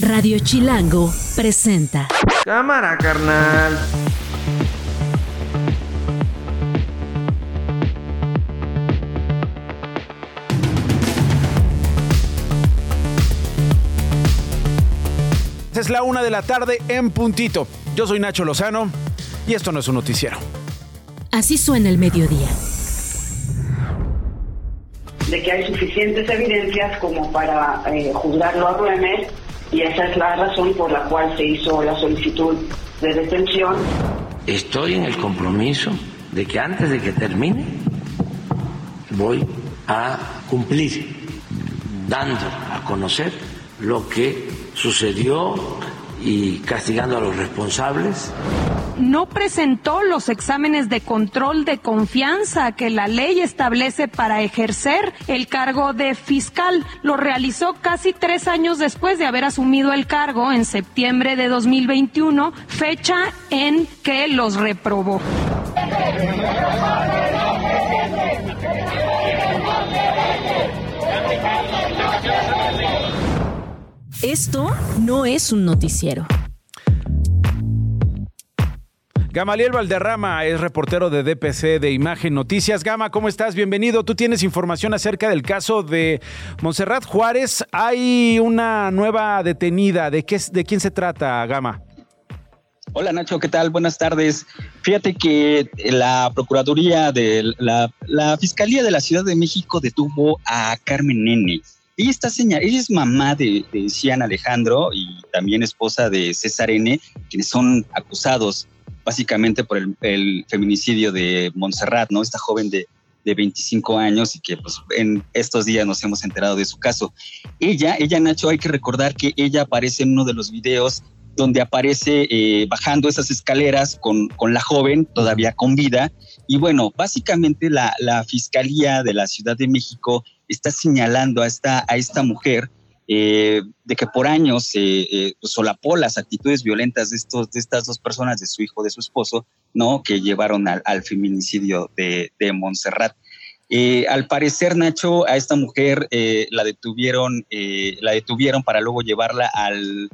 Radio Chilango presenta. Cámara, carnal. Es la una de la tarde en puntito. Yo soy Nacho Lozano y esto no es un noticiero. Así suena el mediodía. De que hay suficientes evidencias como para eh, juzgarlo a Ruemer y esa es la razón por la cual se hizo la solicitud de detención. Estoy en el compromiso de que antes de que termine voy a cumplir dando a conocer lo que sucedió y castigando a los responsables. No presentó los exámenes de control de confianza que la ley establece para ejercer el cargo de fiscal. Lo realizó casi tres años después de haber asumido el cargo en septiembre de 2021, fecha en que los reprobó. Esto no es un noticiero. Gamaliel Valderrama es reportero de DPC de Imagen Noticias. Gama, ¿cómo estás? Bienvenido. Tú tienes información acerca del caso de Montserrat Juárez. Hay una nueva detenida. ¿De, qué, de quién se trata, Gama? Hola Nacho, ¿qué tal? Buenas tardes. Fíjate que la Procuraduría de la, Fiscalía de la Ciudad de México detuvo a Carmen Nene. Ella está señal, ella es mamá de, de Cian Alejandro y también esposa de César N, quienes son acusados básicamente por el, feminicidio de Montserrat, ¿no? Esta joven de, de 25 años y que pues en estos días nos hemos enterado de su caso. Ella, ella Nacho, hay que recordar que ella aparece en uno de los videos donde aparece eh, bajando esas escaleras con, con, la joven todavía con vida. Y bueno, básicamente la, la, Fiscalía de la Ciudad de México está señalando a esta, a esta mujer eh, de que por años eh, eh, solapó las actitudes violentas de, estos, de estas dos personas, de su hijo, de su esposo, ¿no? que llevaron al, feminicidio de, de Montserrat. Eh, al parecer, Nacho, a esta mujer la, detuvieron, la detuvieron para luego llevarla al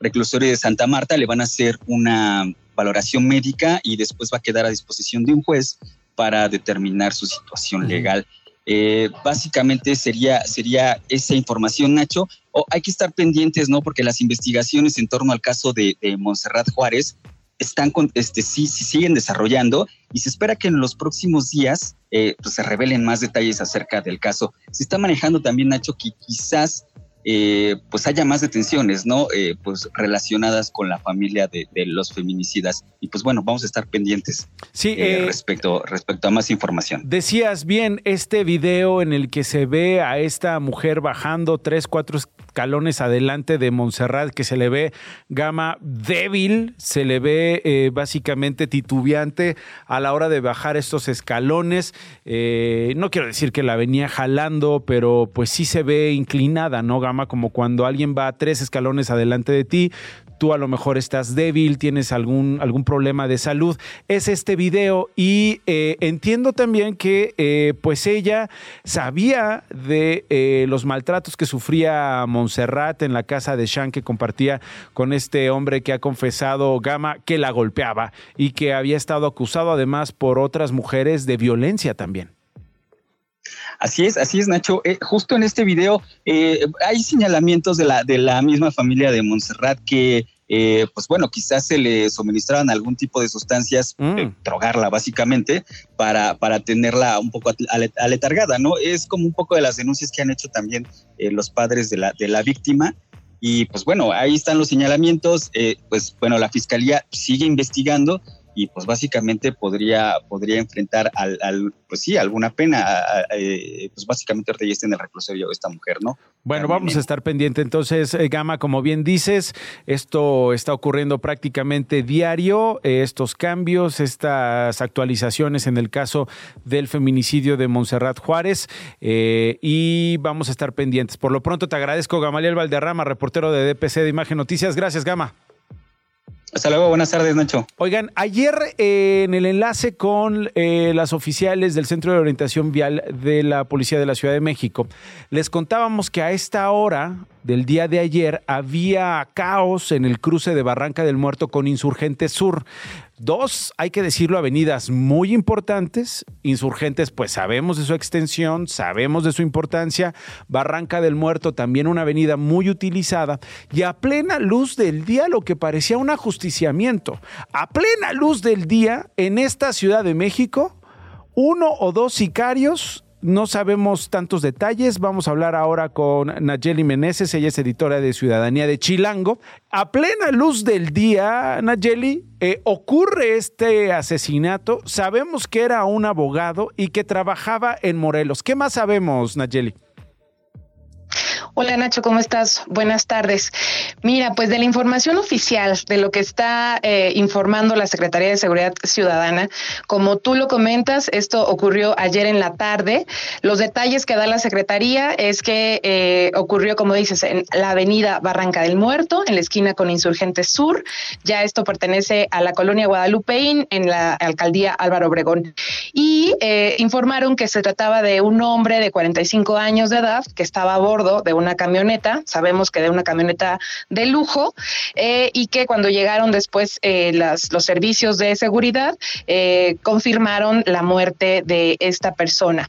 reclusorio de Santa Marta, le van a hacer una valoración médica y después va a quedar a disposición de un juez para determinar su situación legal. Eh, básicamente sería, sería esa información, Nacho. Hay que estar pendientes, ¿no? Porque las investigaciones en torno al caso de, de Montserrat Juárez están con, este, sí, sí, siguen desarrollando y se espera que en los próximos días eh, pues se revelen más detalles acerca del caso. Se está manejando también, Nacho, que quizás eh, pues haya más detenciones, ¿no? Eh, pues relacionadas con la familia de, los feminicidas. Y pues bueno, vamos a estar pendientes sí, eh, respecto, respecto a más información. Decías bien, este video en el que se ve a esta mujer bajando tres, cuatro escalones adelante de Montserrat, que se le ve gama débil, se le ve básicamente titubeante a la hora de bajar estos escalones. no quiero decir que la venía jalando, pero pues sí se ve inclinada, ¿no, Gama? Como cuando alguien va tres escalones adelante de ti, tú a lo mejor estás débil, tienes algún, algún problema de salud. Es este video y eh, entiendo también que eh, pues ella sabía de eh, los maltratos que sufría Montserrat en la casa de Sean que compartía con este hombre que ha confesado Gama que la golpeaba y que había estado acusado además por otras mujeres de violencia también. Así es, así es, Nacho. Eh, justo en este video eh, hay señalamientos de la, de la misma familia de Montserrat que, eh, pues bueno, quizás se le suministraban algún tipo de sustancias, mm. drogarla básicamente, para, para tenerla un poco aletargada, ¿no? Es como un poco de las denuncias que han hecho también los padres de la, de la víctima. Y pues bueno, ahí están los señalamientos. pues bueno, la fiscalía sigue investigando y pues básicamente podría, podría enfrentar al, pues sí, alguna pena, eh, pues básicamente ahorita ya está en el reclusorio esta mujer, ¿no? Bueno, vamos a estar pendiente entonces, eh, Gama, como bien dices, esto está ocurriendo prácticamente diario, eh, estos cambios, estas actualizaciones en el caso del feminicidio de Montserrat Juárez y vamos a estar pendientes. Por lo pronto te agradezco, Gamaliel Valderrama, reportero de DPC de Imagen Noticias. Gracias, Gama. Hasta luego, buenas tardes, Nacho. Oigan, ayer eh, en el enlace con eh, las oficiales del Centro de Orientación Vial de la Policía de la Ciudad de México, les contábamos que a esta hora del día de ayer había caos en el cruce de Barranca del Muerto con Insurgente Sur. Dos, hay que decirlo, avenidas muy importantes. Insurgentes, pues sabemos de su extensión, sabemos de su importancia. Barranca del Muerto, también una avenida muy utilizada. Y a plena luz del día, lo que parecía un ajusticiamiento. A plena luz del día, en esta Ciudad de México, uno o dos sicarios no sabemos tantos detalles. Vamos a hablar ahora con Nayeli Meneses. Ella es editora de Ciudadanía de Chilango. A plena luz del día, Nayeli, eh, ocurre este asesinato. Sabemos que era un abogado y que trabajaba en Morelos. ¿Qué más sabemos, Nayeli? Hola Nacho, ¿cómo estás? Buenas tardes. Mira, pues de la información oficial, de lo que está eh, informando la Secretaría de Seguridad Ciudadana, como tú lo comentas, esto ocurrió ayer en la tarde. Los detalles que da la Secretaría es que eh, ocurrió, como dices, en la avenida Barranca del Muerto, en la esquina con Insurgentes Sur. Ya esto pertenece a la colonia Guadalupeín, en la alcaldía Álvaro Obregón. Y eh, informaron que se trataba de un hombre de 45 años de edad que estaba a bordo de una camioneta, sabemos que de una camioneta de lujo, eh, y que cuando llegaron después eh, los servicios de seguridad eh, confirmaron la muerte de esta persona.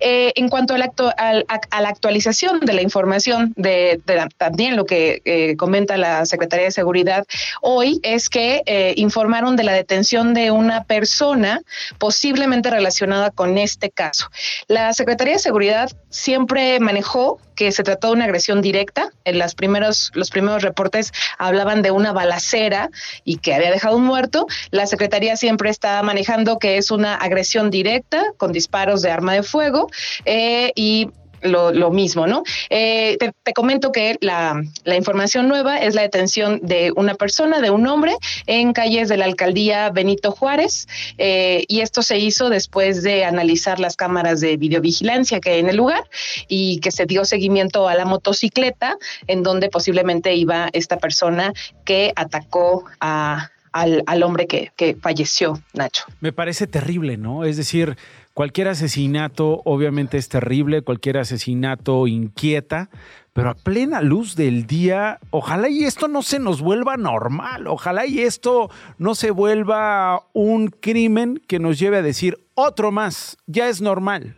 en cuanto a la, a la, actualización de la información de, también lo que comenta la Secretaría de Seguridad hoy es que informaron de la detención de una persona posiblemente relacionada con este caso. La Secretaría de Seguridad siempre manejó que se trató de una agresión directa. En las primeros, los primeros reportes hablaban de una balacera y que había dejado un muerto. La Secretaría siempre está manejando que es una agresión directa con disparos de arma de fuego eh, y lo, mismo, ¿no? Eh, te, comento que la, información nueva es la detención de una persona, de un hombre, en calles de la alcaldía Benito Juárez, eh, y esto se hizo después de analizar las cámaras de videovigilancia que hay en el lugar y que se dio seguimiento a la motocicleta en donde posiblemente iba esta persona que atacó a, al, hombre que, que falleció, Nacho. Me parece terrible, ¿no? Es decir, Cualquier asesinato obviamente es terrible, cualquier asesinato inquieta, pero a plena luz del día, ojalá y esto no se nos vuelva normal, ojalá y esto no se vuelva un crimen que nos lleve a decir otro más, ya es normal.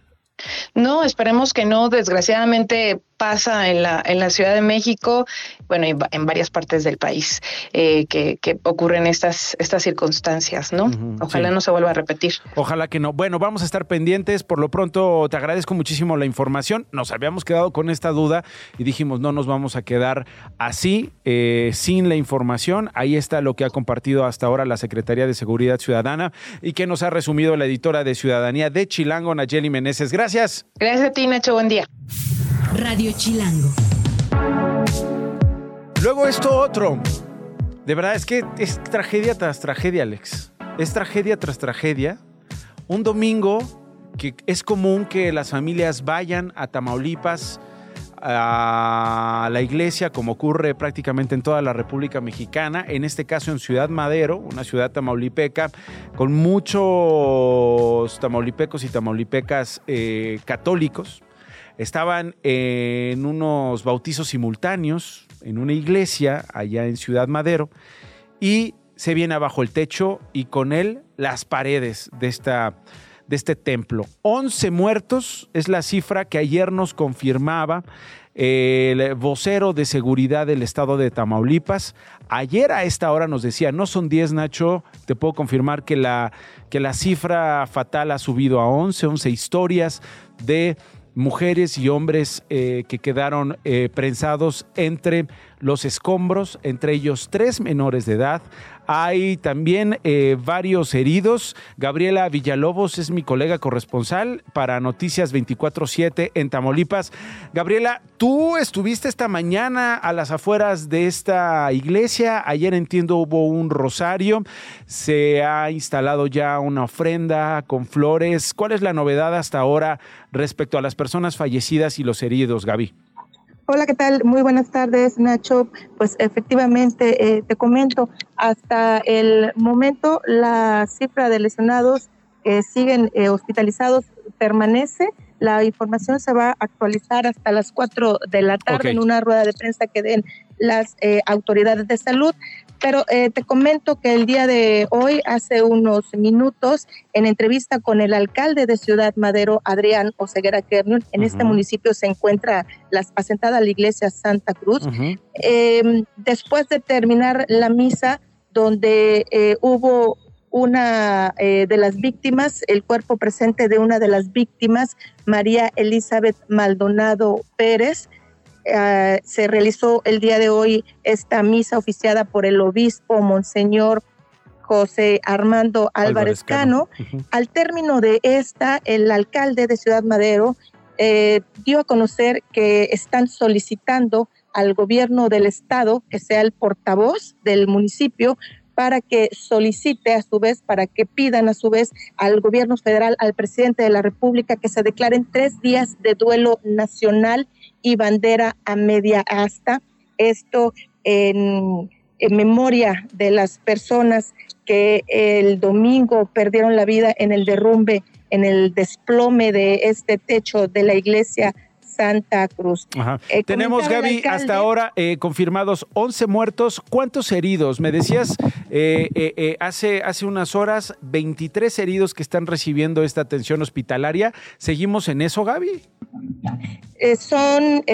No, esperemos que no. Desgraciadamente pasa en la, en la Ciudad de México, bueno, en, varias partes del país, eh, que, ocurren estas, estas circunstancias, ¿no? Ojalá no se vuelva a repetir. Ojalá que no. Bueno, vamos a estar pendientes. Por lo pronto, te agradezco muchísimo la información. Nos habíamos quedado con esta duda y dijimos, no nos vamos a quedar así, eh, sin la información. Ahí está lo que ha compartido hasta ahora la Secretaría de Seguridad Ciudadana y que nos ha resumido la editora de Ciudadanía de Chilango, Nayeli Meneses. Gracias. Gracias a ti, Nacho. Buen día. Radio Chilango. Luego esto otro. De verdad, es que es tragedia tras tragedia, Alex. Es tragedia tras tragedia. Un domingo que es común que las familias vayan a Tamaulipas, a la iglesia, como ocurre prácticamente en toda la República Mexicana, en este caso en Ciudad Madero, una ciudad tamaulipeca, con muchos tamaulipecos y tamaulipecas eh, católicos estaban en unos bautizos simultáneos en una iglesia allá en Ciudad Madero y se viene abajo el techo y con él las paredes de, esta, de este templo. 11 muertos es la cifra que ayer nos confirmaba el vocero de seguridad del estado de Tamaulipas. Ayer a esta hora nos decía, no son 10, Nacho, te puedo confirmar que la, que la cifra fatal ha subido a 11, 11 historias de mujeres y hombres eh, que quedaron eh, prensados entre los escombros, entre ellos tres menores de edad. Hay también eh, varios heridos. Gabriela Villalobos es mi colega corresponsal para Noticias 24-7 en Tamaulipas. Gabriela, tú estuviste esta mañana a las afueras de esta iglesia. Ayer entiendo hubo un rosario. Se ha instalado ya una ofrenda con flores. ¿Cuál es la novedad hasta ahora respecto a las personas fallecidas y los heridos, Gaby? Hola, ¿qué tal? Muy buenas tardes, Nacho. Pues efectivamente, eh, te comento, hasta el momento la cifra de lesionados que siguen eh, hospitalizados permanece. La información se va a actualizar hasta las 4 de la tarde en una rueda de prensa que den las eh, autoridades de salud. Pero eh, te comento que el día de hoy, hace unos minutos, en entrevista con el alcalde de Ciudad Madero, Adrián Oseguera Kernun, en este municipio se encuentra las, asentada la iglesia Santa Cruz. Em, después de terminar la misa, donde eh, hubo una eh, de las víctimas, el cuerpo presente de una de las víctimas, María Elizabeth Maldonado Pérez, eh, se realizó el día de hoy esta misa oficiada por el obispo Monseñor José Armando Álvarez, Cano. Al término de esta, el alcalde de Ciudad Madero eh, dio a conocer que están solicitando al gobierno del estado que sea el portavoz del municipio para que solicite a su vez, para que pidan a su vez al gobierno federal, al presidente de la República, que se declaren tres días de duelo nacional y bandera a media asta. Esto en, memoria de las personas que el domingo perdieron la vida en el derrumbe, en el desplome de este techo de la iglesia Santa Cruz. Eh, Tenemos, Gaby, hasta ahora eh, confirmados 11 muertos. ¿Cuántos heridos? Me decías eh, hace, hace unas horas 23 heridos que están recibiendo esta atención hospitalaria. ¿Seguimos en eso, Gaby? Son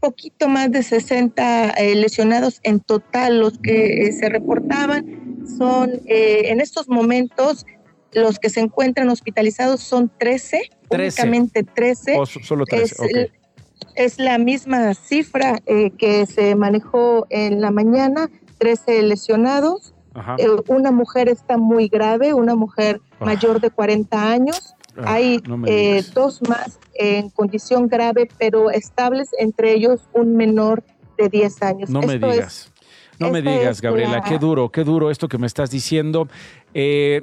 poquito más de 60 lesionados en total los que se reportaban. Son en estos momentos los que se encuentran hospitalizados son 13, 13. únicamente 13. solo 13, es, la misma cifra eh, que se manejó en la mañana, 13 lesionados. Eh, una mujer está muy grave, una mujer ah. mayor de 40 años. Ah, Hay eh, dos más en condición grave, pero estables, entre ellos un menor de 10 años. No me digas. no me digas, Gabriela, qué duro, qué duro esto que me estás diciendo. Eh,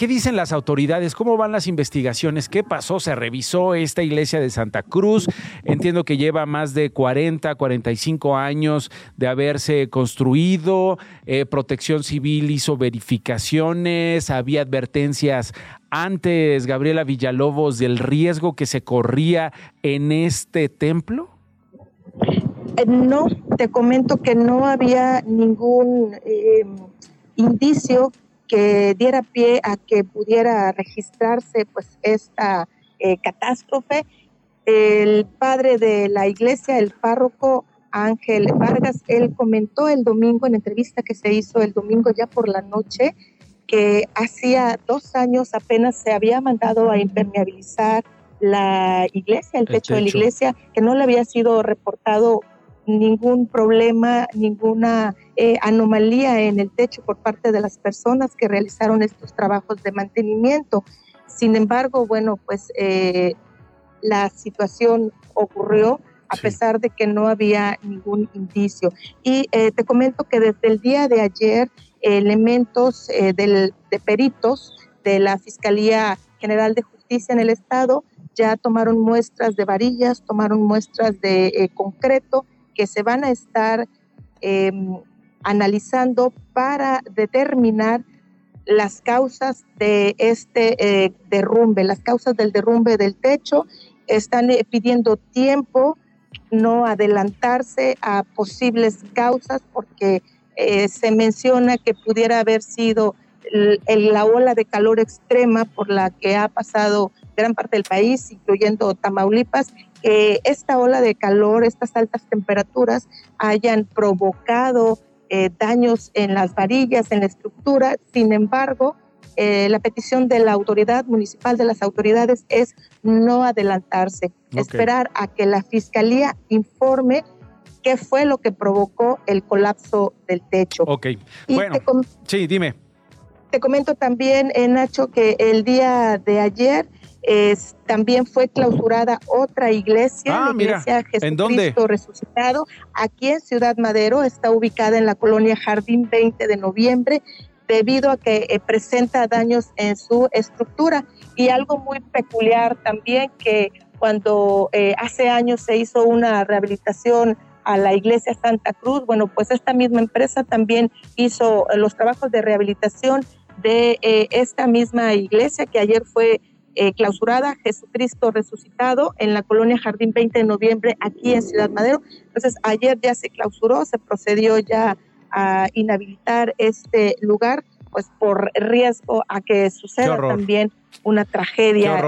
¿Qué dicen las autoridades? ¿Cómo van las investigaciones? ¿Qué pasó? ¿Se revisó esta iglesia de Santa Cruz? Entiendo que lleva más de 40, 45 años de haberse construido. Eh, protección Civil hizo verificaciones. Había advertencias antes, Gabriela Villalobos, del riesgo que se corría en este templo. Eh, no, te comento que no había ningún eh, indicio que diera pie a que pudiera registrarse pues esta eh, catástrofe. El padre de la iglesia, el párroco Ángel Vargas, él comentó el domingo en entrevista que se hizo el domingo ya por la noche que hacía dos años apenas se había mandado a impermeabilizar la iglesia, el, techo, de la iglesia, que no le había sido reportado ningún problema, ninguna eh, anomalía en el techo por parte de las personas que realizaron estos trabajos de mantenimiento. Sin embargo, bueno, pues eh, la situación ocurrió a pesar de que no había ningún indicio. Y eh, te comento que desde el día de ayer, elementos del, de peritos de la Fiscalía General de Justicia en el Estado ya tomaron muestras de varillas, tomaron muestras de concreto que se van a estar em, analizando para determinar las causas de este eh, derrumbe, las causas del derrumbe del techo. Están eh, pidiendo tiempo, no adelantarse a posibles causas porque eh, se menciona que pudiera haber sido la ola de calor extrema por la que ha pasado gran parte del país, incluyendo Tamaulipas, que esta ola de calor, estas altas temperaturas hayan provocado eh, daños en las varillas, en la estructura. Sin embargo, eh, la petición de la autoridad municipal, de las autoridades, es no adelantarse, esperar a que la fiscalía informe qué fue lo que provocó el colapso del techo. Ok, bueno, sí, dime. Te comento también, eh, Nacho, que el día de ayer también fue clausurada otra iglesia, ah, la iglesia Jesucristo Resucitado, aquí en Ciudad Madero, está ubicada en la colonia Jardín 20 de noviembre, debido a que eh, presenta daños en su estructura. Y algo muy peculiar también que cuando eh, hace años se hizo una rehabilitación a la iglesia Santa Cruz, bueno, pues esta misma empresa también hizo los trabajos de rehabilitación de eh, esta misma iglesia que ayer fue eh, clausurada, Jesucristo resucitado, en la colonia Jardín 20 de noviembre, aquí en Ciudad Madero. Entonces, ayer ya se clausuró, se procedió ya a inhabilitar este lugar, pues por riesgo a que suceda también una tragedia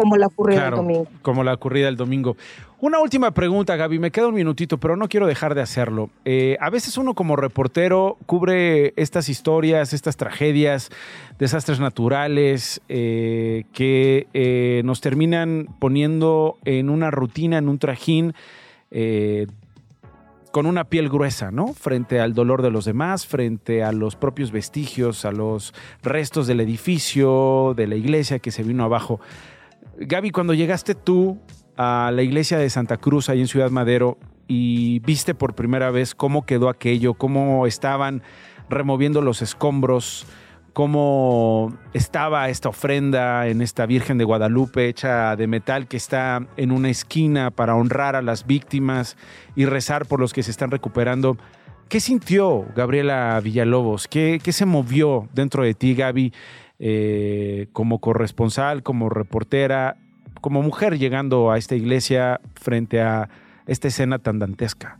como la ocurrida el domingo. Como la ocurrida el domingo. Una última pregunta, Gaby. Me queda un minutito, pero no quiero dejar de hacerlo. Eh, a veces uno como reportero cubre estas historias, estas tragedias, desastres naturales eh, que eh, nos terminan poniendo en una rutina, en un trajín con una piel gruesa, ¿no? Frente al dolor de los demás, frente a los propios vestigios, a los restos del edificio, de la iglesia que se vino abajo. Gaby, cuando llegaste tú a la iglesia de Santa Cruz, ahí en Ciudad Madero, y viste por primera vez cómo quedó aquello, cómo estaban removiendo los escombros, cómo estaba esta ofrenda en esta Virgen de Guadalupe hecha de metal que está en una esquina para honrar a las víctimas y rezar por los que se están recuperando. ¿Qué sintió Gabriela Villalobos? ¿Qué, qué se movió dentro de ti, Gaby, eh, como corresponsal, como reportera, como mujer llegando a esta iglesia frente a esta escena tan dantesca?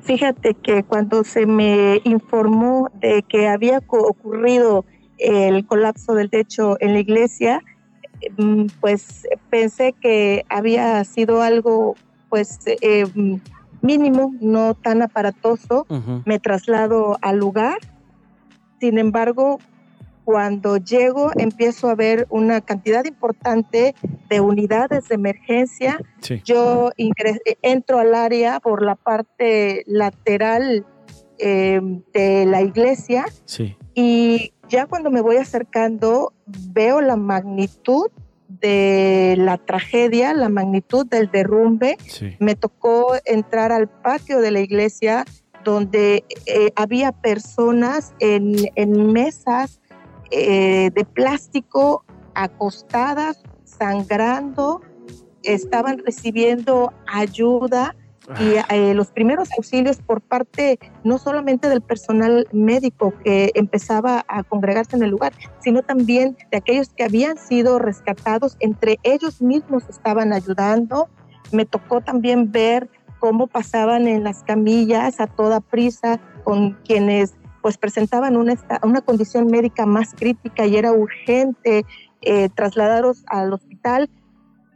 Fíjate que cuando se me informó de que había ocurrido el colapso del techo en la iglesia, mm, pues pensé que había sido algo pues eh, mínimo, no tan aparatoso. Me traslado al lugar. Sin embargo, cuando llego empiezo a ver una cantidad importante de unidades de emergencia. Yo entro al área por la parte lateral eh, de la iglesia y ya cuando me voy acercando veo la magnitud de la tragedia, la magnitud del derrumbe. Me tocó entrar al patio de la iglesia donde eh, había personas en, en mesas eh, de plástico acostadas, sangrando, estaban recibiendo ayuda y eh, los primeros auxilios por parte no solamente del personal médico que empezaba a congregarse en el lugar, sino también de aquellos que habían sido rescatados, entre ellos mismos estaban ayudando. Me tocó también ver cómo pasaban en las camillas a toda prisa con quienes pues presentaban una, una condición médica más crítica y era urgente eh, trasladarlos al hospital.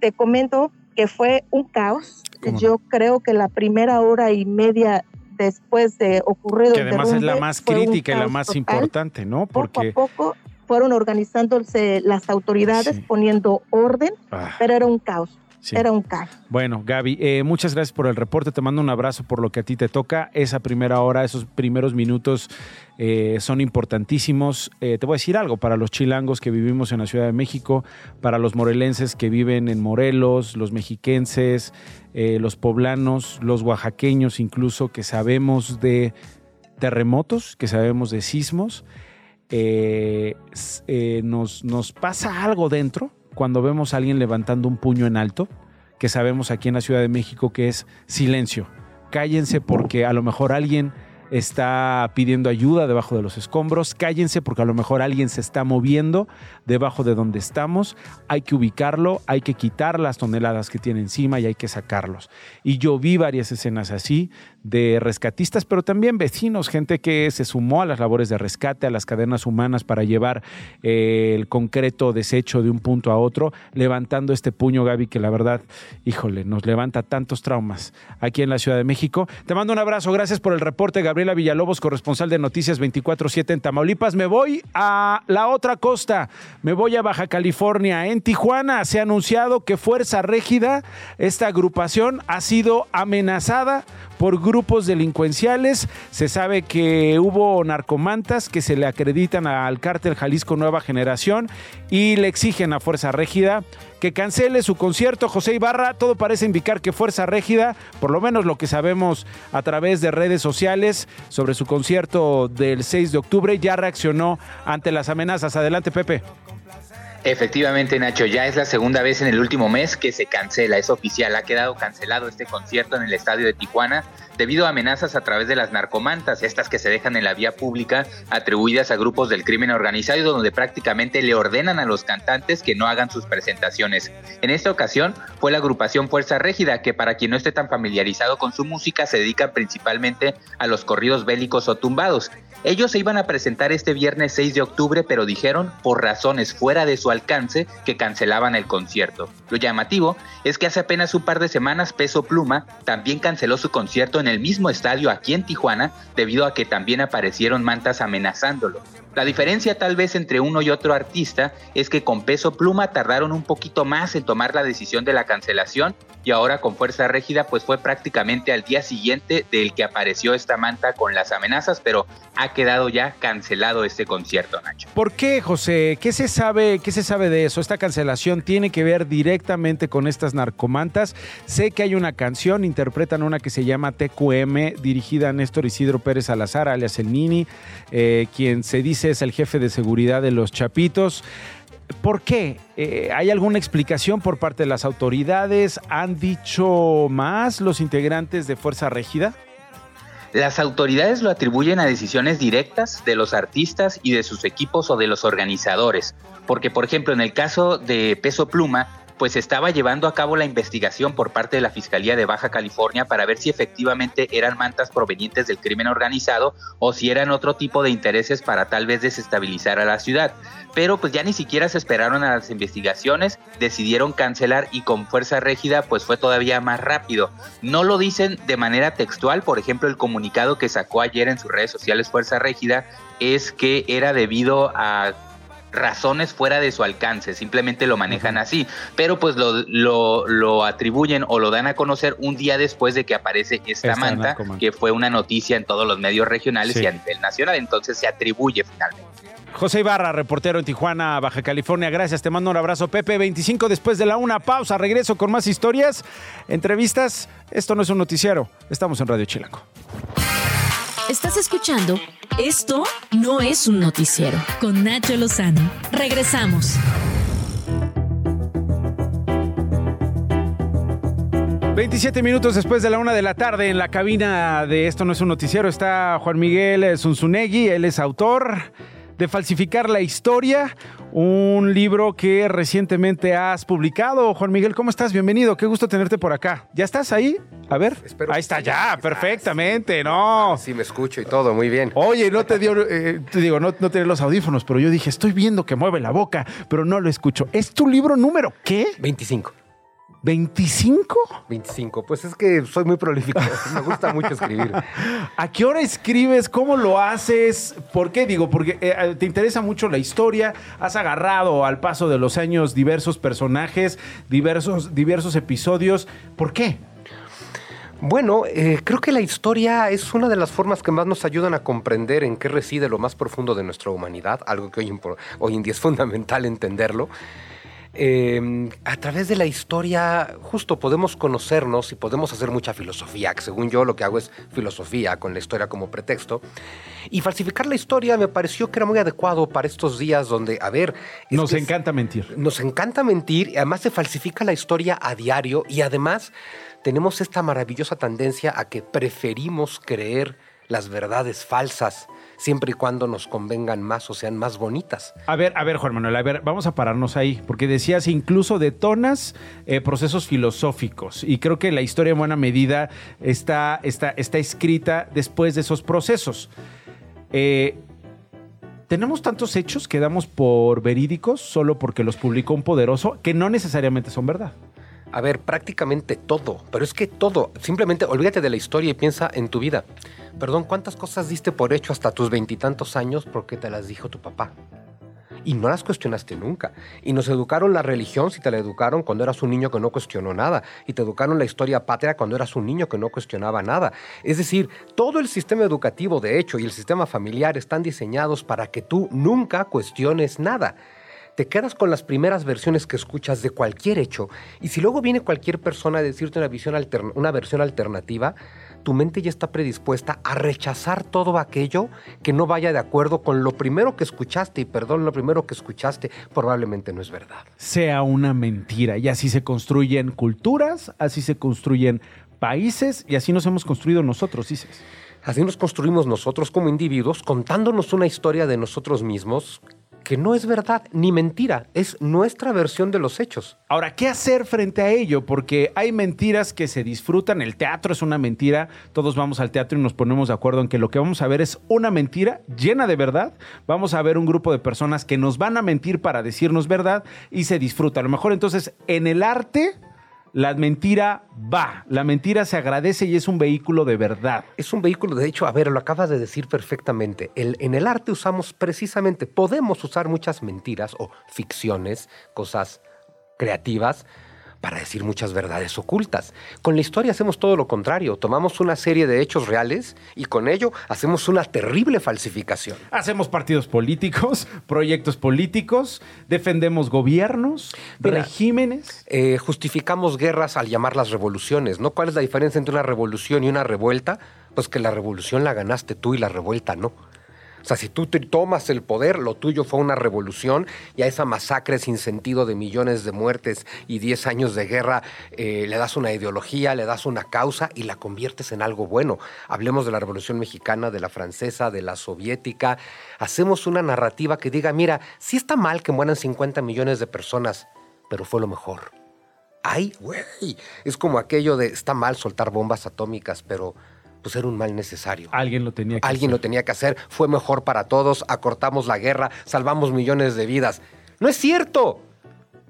Te comento que fue un caos. Yo creo que la primera hora y media después de ocurrido que además es la más crítica y la más importante, ¿no? Porque poco a poco fueron organizándose las autoridades poniendo orden, ah. pero era un caos. Era un caso. Bueno, Gaby, eh, muchas gracias por el reporte. Te mando un abrazo por lo que a ti te toca. Esa primera hora, esos primeros minutos eh, son importantísimos. Eh, te voy a decir algo para los chilangos que vivimos en la Ciudad de México, para los morelenses que viven en Morelos, los mexiquenses, los poblanos, los oaxaqueños incluso, que sabemos de terremotos, que sabemos de sismos. nos, nos pasa algo dentro cuando vemos a alguien levantando un puño en alto, que sabemos aquí en la Ciudad de México que es silencio. Cállense porque a lo mejor alguien está pidiendo ayuda debajo de los escombros. Cállense porque a lo mejor alguien se está moviendo debajo de donde estamos. Hay que ubicarlo, hay que quitar las toneladas que tiene encima y hay que sacarlos. Y yo vi varias escenas así de rescatistas, pero también vecinos, gente que se sumó a las labores de rescate, a las cadenas humanas para llevar eh, el concreto desecho de un punto a otro, levantando este puño, Gaby, que la verdad, híjole, nos levanta tantos traumas aquí en la Ciudad de México. Te mando un abrazo, gracias por el reporte, Villalobos, corresponsal de Noticias 24-7 en Tamaulipas. Me voy a la otra costa, me voy a Baja California. En Tijuana se ha anunciado que Fuerza Régida, esta agrupación, ha sido amenazada por grupos delincuenciales. Se sabe que hubo narcomantas que se le acreditan al cártel Jalisco Nueva Generación y le exigen a Fuerza Régida que cancele su concierto. José Ibarra, todo parece indicar que Fuerza Régida, por lo menos lo que sabemos a través de redes sociales sobre su concierto del 6 de octubre, ya reaccionó ante las amenazas. Adelante, Pepe. Efectivamente, Nacho, ya es la segunda vez en el último mes que se cancela, es oficial, ha quedado cancelado este concierto en el estadio de Tijuana debido a amenazas a través de las narcomantas, estas que se dejan en la vía pública atribuidas a grupos del crimen organizado, donde prácticamente le ordenan a los cantantes que no hagan sus presentaciones. En esta ocasión fue la agrupación Fuerza Régida, que para quien no esté tan familiarizado con su música, se dedica principalmente a los corridos bélicos o tumbados. Ellos se iban a presentar este viernes 6 de octubre, pero dijeron, por razones fuera de su alcance, que cancelaban el concierto. Lo llamativo es que hace apenas un par de semanas Peso Pluma también canceló su concierto en el mismo estadio aquí en Tijuana, debido a que también aparecieron mantas amenazándolo. La diferencia tal vez entre uno y otro artista es que con Peso Pluma tardaron un poquito más en tomar la decisión de la cancelación y ahora con Fuerza Régida pues fue prácticamente al día siguiente del que apareció esta manta con las amenazas, pero ha quedado ya cancelado este concierto, Nacho. ¿Por qué, José? ¿Qué se sabe, qué se sabe de eso? Esta cancelación tiene que ver directamente con estas narcomantas. Sé que hay una canción, interpretan una que se llama TQM, dirigida a Néstor Isidro Pérez Salazar, alias El Nini, eh, quien se dice es el jefe de seguridad de los Chapitos. ¿Por qué? Eh, ¿Hay alguna explicación por parte de las autoridades? ¿Han dicho más los integrantes de Fuerza Régida? Las autoridades lo atribuyen a decisiones directas de los artistas y de sus equipos o de los organizadores, porque por ejemplo en el caso de Peso Pluma, pues estaba llevando a cabo la investigación por parte de la Fiscalía de Baja California para ver si efectivamente eran mantas provenientes del crimen organizado o si eran otro tipo de intereses para tal vez desestabilizar a la ciudad. Pero pues ya ni siquiera se esperaron a las investigaciones, decidieron cancelar y con fuerza rígida pues fue todavía más rápido. No lo dicen de manera textual, por ejemplo el comunicado que sacó ayer en sus redes sociales Fuerza Régida es que era debido a razones fuera de su alcance, simplemente lo manejan así, pero pues lo, lo, atribuyen o lo dan a conocer un día después de que aparece esta, manta, que fue una noticia en todos los medios regionales y a nivel nacional, entonces se atribuye finalmente. José Ibarra, reportero en Tijuana, Baja California. Gracias, te mando un abrazo, Pepe. 25 después de la una pausa, regreso con más historias, entrevistas. Esto no es un noticiero, estamos en Radio Chilango. Estás escuchando Esto no es un noticiero con Nacho Lozano. Regresamos. ...27 minutos después de la una de la tarde... ...en la cabina de Esto no es un noticiero... ...está Juan Miguel Zunzunegui... ...él es autor de Falsificar la Historia, un libro que recientemente has publicado. Juan Miguel, ¿cómo estás? Bienvenido, qué gusto tenerte por acá. ¿Ya estás ahí? A ver, ahí está ya, perfectamente, ¿no? Sí, me escucho y todo, muy bien. Oye, no te dio, eh, te digo, no, no los audífonos, pero yo dije, estoy viendo que mueve la boca, pero no lo escucho. ¿Es tu libro número qué? 25. ¿25? 25. Pues es que soy muy prolífico. Me gusta mucho escribir. ¿A qué hora escribes? ¿Cómo lo haces? ¿Por qué? Digo, porque eh, te interesa mucho la historia. Has agarrado al paso de los años diversos personajes, diversos, diversos episodios. ¿Por qué? Bueno, eh, creo que la historia es una de las formas que más nos ayudan a comprender en qué reside lo más profundo de nuestra humanidad, algo que hoy, hoy en día es fundamental entenderlo. Em, a través de la historia justo podemos conocernos y podemos hacer mucha filosofía, que según yo lo que hago es filosofía con la historia como pretexto. Y falsificar la historia me pareció que era muy adecuado para estos días donde, a ver... Nos encanta mentir. Nos encanta mentir y además se falsifica la historia a diario y además tenemos esta maravillosa tendencia a que preferimos creer las verdades falsas siempre y cuando nos convengan más o sean más bonitas. A ver, a ver, Juan Manuel, a ver, vamos a pararnos ahí, porque decías incluso detonas eh, procesos filosóficos y creo que la historia en buena medida está, está, está escrita después de esos procesos. Eh, tenemos tantos hechos que damos por verídicos solo porque los publicó un poderoso que no necesariamente son verdad. A ver, prácticamente todo, pero es que todo, simplemente olvídate de la historia y piensa en tu vida. Perdón, ¿cuántas cosas diste por hecho hasta tus veintitantos años porque te las dijo tu papá? Y no las cuestionaste nunca. Y nos educaron la religión si te la educaron cuando eras un niño que no cuestionó nada. Y te educaron la historia patria cuando eras un niño que no cuestionaba nada. Es decir, todo el sistema educativo, de hecho, y el sistema familiar están diseñados para que tú nunca cuestiones nada te quedas con las primeras versiones que escuchas de cualquier hecho y si luego viene cualquier persona a decirte una, una versión alternativa, tu mente ya está predispuesta a rechazar todo aquello que no vaya de acuerdo con lo primero que escuchaste. Y perdón, lo primero que escuchaste probablemente no es verdad. Sea una mentira. Y así se construyen culturas, así se construyen países y así nos hemos construido nosotros, dices. Así nos construimos nosotros como individuos, contándonos una historia de nosotros mismos que no es verdad ni mentira, es nuestra versión de los hechos. Ahora, ¿qué hacer frente a ello? Porque hay mentiras que se disfrutan, el teatro es una mentira, todos vamos al teatro y nos ponemos de acuerdo en que lo que vamos a ver es una mentira llena de verdad, vamos a ver un grupo de personas que nos van a mentir para decirnos verdad y se disfruta. A lo mejor entonces en el arte la mentira va, la mentira se agradece y es un vehículo de verdad. Es un vehículo, de hecho, a ver, lo acabas de decir perfectamente. en el arte usamos precisamente, podemos usar muchas mentiras o ficciones, cosas creativas, para decir muchas verdades ocultas. Con la historia hacemos todo lo contrario, tomamos una serie de hechos reales y con ello hacemos una terrible falsificación. Hacemos partidos políticos, proyectos políticos, defendemos gobiernos, regímenes. Eh, justificamos guerras al llamarlas revoluciones, ¿no? ¿Cuál es la diferencia entre una revolución y una revuelta? Pues que la revolución la ganaste tú y la revuelta no. O sea, si tú tomas el poder, lo tuyo fue una revolución y a esa masacre sin sentido de millones de muertes y 10 años de guerra eh, le das una ideología, le das una causa y la conviertes en algo bueno. Hablemos de la revolución mexicana, de la francesa, de la soviética. Hacemos una narrativa que diga, mira, sí está mal que mueran 50 millones de personas, pero fue lo mejor. Ay, güey, es como aquello de, está mal soltar bombas atómicas, pero pues era un mal necesario. Alguien lo tenía que Alguien lo tenía que hacer, fue mejor para todos, acortamos la guerra, salvamos millones de vidas. No es cierto.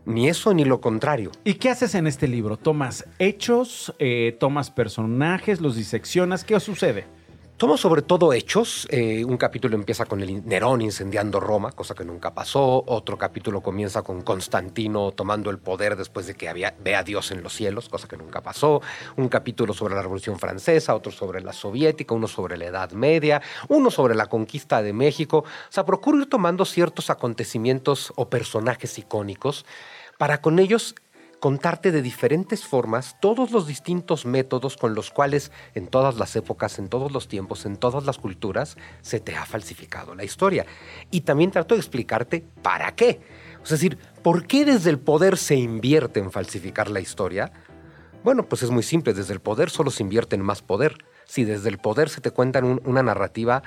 Ni eso ni lo contrario. ¿Y qué haces en este libro? ¿Tomas hechos? Eh, ¿Tomas personajes? ¿Los diseccionas? ¿Qué sucede? Tomo sobre todo hechos. Eh, un capítulo empieza con el Nerón incendiando Roma, cosa que nunca pasó. Otro capítulo comienza con Constantino tomando el poder después de que había, a Dios en los cielos, cosa que nunca pasó. Un capítulo sobre la Revolución Francesa, otro sobre la soviética, uno sobre la Edad Media, uno sobre la conquista de México. O sea, procuro ir tomando ciertos acontecimientos o personajes icónicos para con ellos contarte de diferentes formas todos los distintos métodos con los cuales en todas las épocas, en todos los tiempos, en todas las culturas, se te ha falsificado la historia. Y también trato de explicarte para qué. Es decir, ¿por qué desde el poder se invierte en falsificar la historia? Bueno, pues es muy simple, desde el poder solo se invierte en más poder. Si desde el poder se te cuentan una narrativa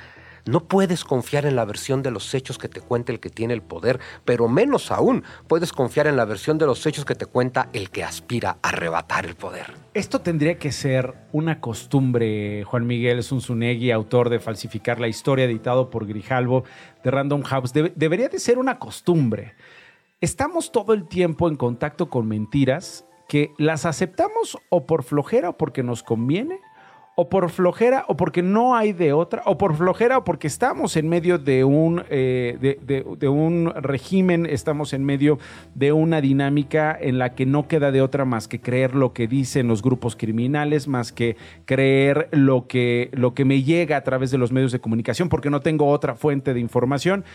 no puedes confiar en la versión de los hechos que te cuenta el que tiene el poder, pero menos aún puedes confiar en la versión de los hechos que te cuenta el que aspira a arrebatar el poder. Esto tendría que ser una costumbre, Juan Miguel Zunzunegui, autor de Falsificar la Historia, editado por Grijalvo de Random House. debería de ser una costumbre. Estamos todo el tiempo en contacto con mentiras que las aceptamos o por flojera o porque nos conviene o por flojera o porque no hay de otra, o por flojera o porque estamos en medio de un, eh, de, un régimen, estamos en medio de una dinámica en la que no queda de otra más que creer lo que dicen los grupos criminales, más que creer lo que, lo que me llega a través de los medios de comunicación, porque no tengo otra fuente de información.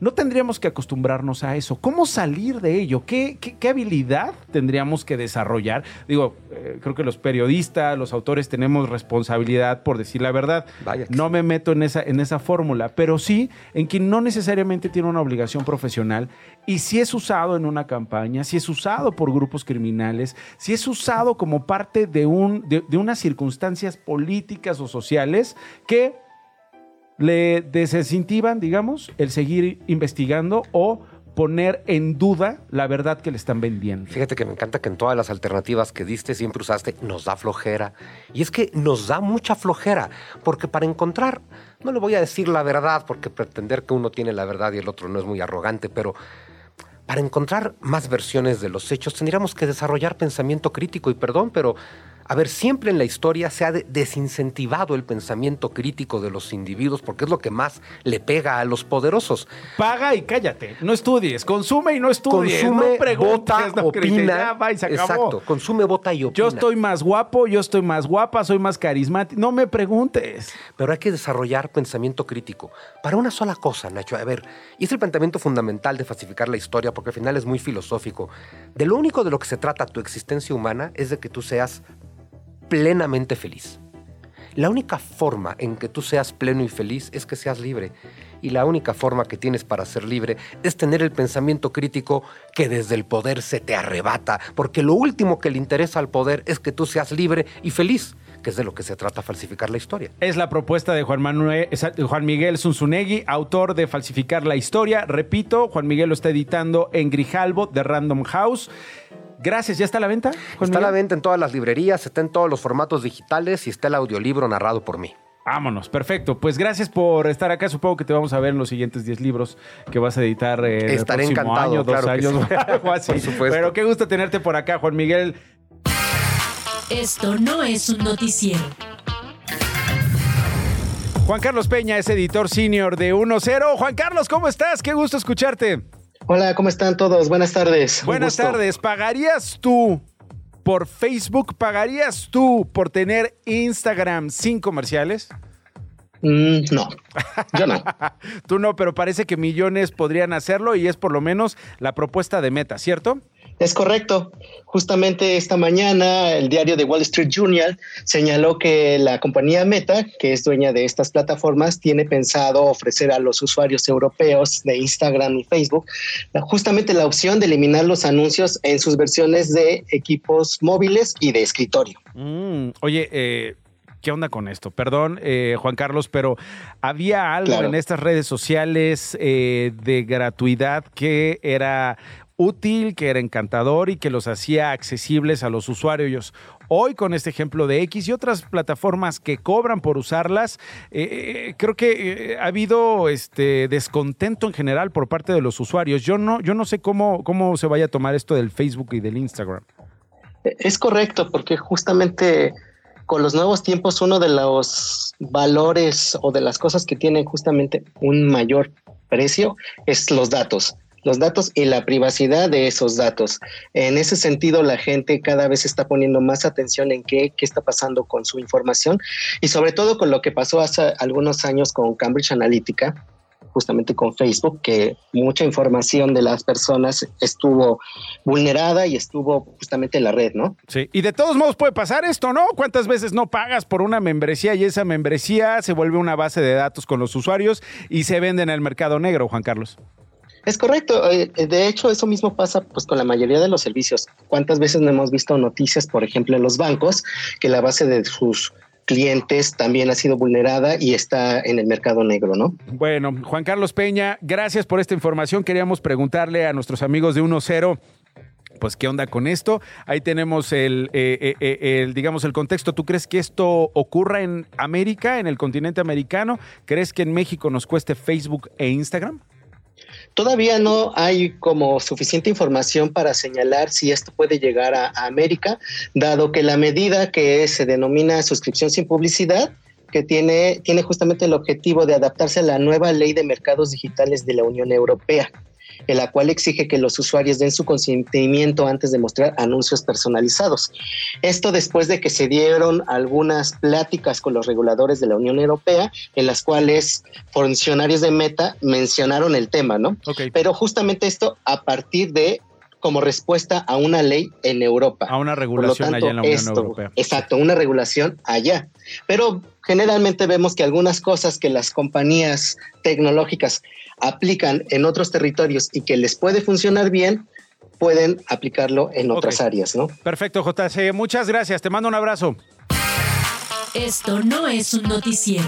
No tendríamos que acostumbrarnos a eso. ¿Cómo salir de ello? ¿Qué, qué, habilidad tendríamos que desarrollar? Digo, eh, creo que los periodistas, los autores tenemos responsabilidad por decir la verdad. no me meto en esa, en esa fórmula, pero sí en quien no necesariamente tiene una obligación profesional y si es usado en una campaña, si es usado por grupos criminales, si es usado como parte de, un, de unas circunstancias políticas o sociales que le desincentivan, digamos, el seguir investigando o poner en duda la verdad que le están vendiendo. Fíjate que me encanta que en todas las alternativas que diste siempre usaste nos da flojera. Y es que nos da mucha flojera, porque para encontrar, no le voy a decir la verdad, porque pretender que uno tiene la verdad y el otro no es muy arrogante, pero para encontrar más versiones de los hechos tendríamos que desarrollar pensamiento crítico y perdón, pero a ver, siempre en la historia se ha desincentivado el pensamiento crítico de los individuos porque es lo que más le pega a los poderosos. Paga y cállate, no estudies, consume y no estudies, consume, no vota, opina. va y se Exacto, consume, vota y opina. Yo estoy más guapo, yo estoy más guapa, soy más carismático, no me preguntes. Pero hay que desarrollar pensamiento crítico para una sola cosa, Nacho. A ver, y es el planteamiento fundamental de falsificar la historia porque al final es muy filosófico. De lo único de lo que se trata tu existencia humana es de que tú seas plenamente feliz. La única forma en que tú seas pleno y feliz es que seas libre. Y la única forma que tienes para ser libre es tener el pensamiento crítico que desde el poder se te arrebata, porque lo último que le interesa al poder es que tú seas libre y feliz que es de lo que se trata falsificar la historia. Es la propuesta de Juan, Manuel, Juan Miguel Zunzunegui, autor de Falsificar la Historia. Repito, Juan Miguel lo está editando en Grijalbo de Random House. Gracias, ¿ya está a la venta? está a la venta en todas las librerías, está en todos los formatos digitales y está el audiolibro narrado por mí. Vámonos, perfecto. Pues gracias por estar acá. Supongo que te vamos a ver en los siguientes 10 libros que vas a editar eh, Estaré el próximo año, dos años, sí. Pero qué gusto tenerte por acá, Juan Miguel. Esto no es un noticiero. Juan Carlos Peña es editor senior de 1-0. Juan Carlos, ¿cómo estás? Qué gusto escucharte. Hola, ¿cómo están todos? Buenas tardes. Buenas tardes. ¿Pagarías tú por Facebook? ¿Pagarías tú por tener Instagram sin comerciales? Mm, no, yo no. Tú no, pero parece que millones podrían hacerlo y es por lo menos la propuesta de Meta, ¿cierto? Es correcto. Justamente esta mañana el diario de Wall Street Journal señaló que la compañía Meta, que es dueña de estas plataformas, tiene pensado ofrecer a los usuarios europeos de Instagram y Facebook justamente la opción de eliminar los anuncios en sus versiones de equipos móviles y de escritorio. Mm, oye, eh, ¿Qué onda con esto? Perdón, eh, Juan Carlos, pero había algo en estas redes sociales eh, de gratuidad que era útil, que era encantador y que los hacía accesibles a los usuarios. Hoy con este ejemplo de X y otras plataformas que cobran por usarlas, eh, eh, creo que eh, ha habido este descontento en general por parte de los usuarios. Yo no, yo no sé cómo, cómo se vaya a tomar esto del Facebook y del Instagram. Es correcto, porque justamente con los nuevos tiempos uno de los valores o de las cosas que tienen justamente un mayor precio es los datos los datos y la privacidad de esos datos. En ese sentido, la gente cada vez está poniendo más atención en qué, qué está pasando con su información y sobre todo con lo que pasó hace algunos años con Cambridge Analytica, justamente con Facebook, que mucha información de las personas estuvo vulnerada y estuvo justamente en la red, ¿no? Sí, y de todos modos puede pasar esto, ¿no? ¿Cuántas veces no pagas por una membresía y esa membresía se vuelve una base de datos con los usuarios y se vende en el mercado negro, Juan Carlos? Es correcto. Eh, de hecho, eso mismo pasa pues con la mayoría de los servicios. ¿Cuántas veces no hemos visto noticias, por ejemplo, en los bancos, que la base de sus clientes también ha sido vulnerada y está en el mercado negro, ¿no? Bueno, Juan Carlos Peña, gracias por esta información. Queríamos preguntarle a nuestros amigos de 1-0 pues qué onda con esto. Ahí tenemos el, eh, eh, el, digamos, el contexto. ¿Tú crees que esto ocurra en América, en el continente americano? ¿Crees que en México nos cueste Facebook e Instagram? Todavía no hay como suficiente información para señalar si esto puede llegar a, América, dado que la medida que se denomina suscripción sin publicidad, que tiene, tiene justamente el objetivo de adaptarse a la nueva ley de mercados digitales de la Unión Europea en la cual exige que los usuarios den su consentimiento antes de mostrar anuncios personalizados. Esto después de que se dieron algunas pláticas con los reguladores de la Unión Europea, en las cuales funcionarios de Meta mencionaron el tema, ¿no? Pero justamente esto a partir de como respuesta a una ley en Europa. A una regulación allá en la Unión Europea. Exacto, una regulación allá. Pero generalmente vemos que algunas cosas que las compañías tecnológicas aplican en otros territorios y que les puede funcionar bien, pueden aplicarlo en otras áreas, ¿no? Perfecto, JC. Muchas gracias. Te mando un abrazo. Esto no es un noticiero.